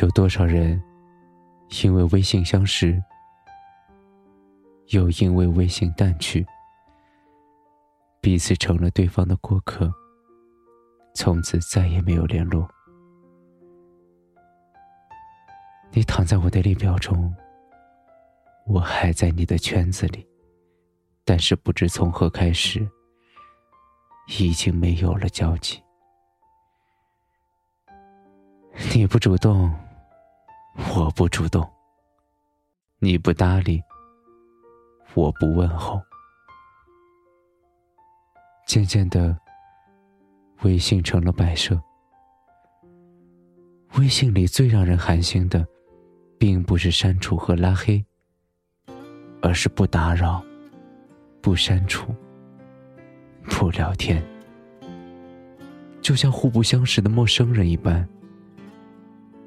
有多少人因为微信相识，又因为微信淡去，彼此成了对方的过客，从此再也没有联络。你躺在我的列表中，我还在你的圈子里，但是不知从何开始，已经没有了交集。你不主动，我不主动；你不搭理，我不问候。渐渐的，微信成了摆设。微信里最让人寒心的。并不是删除和拉黑，而是不打扰、不删除、不聊天，就像互不相识的陌生人一般，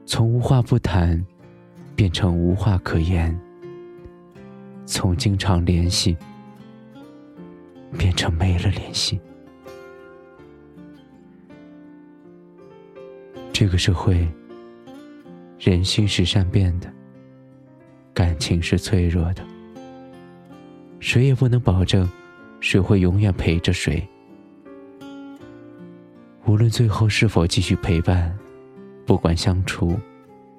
从无话不谈变成无话可言，从经常联系变成没了联系。这个社会。人心是善变的，感情是脆弱的，谁也不能保证谁会永远陪着谁。无论最后是否继续陪伴，不管相处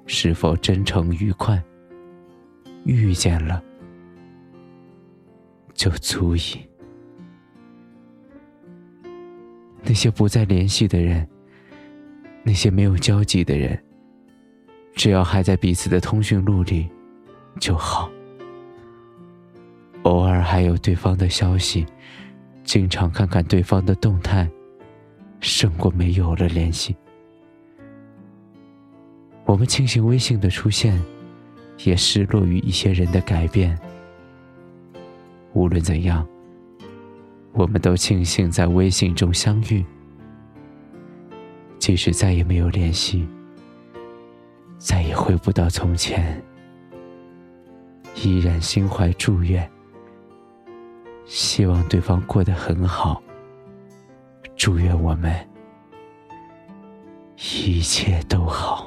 是否真诚愉快，遇见了就足以。那些不再联系的人，那些没有交集的人。只要还在彼此的通讯录里，就好。偶尔还有对方的消息，经常看看对方的动态，胜过没有了联系。我们庆幸微信的出现，也失落于一些人的改变。无论怎样，我们都庆幸在微信中相遇，即使再也没有联系。再也回不到从前，依然心怀祝愿，希望对方过得很好。祝愿我们一切都好。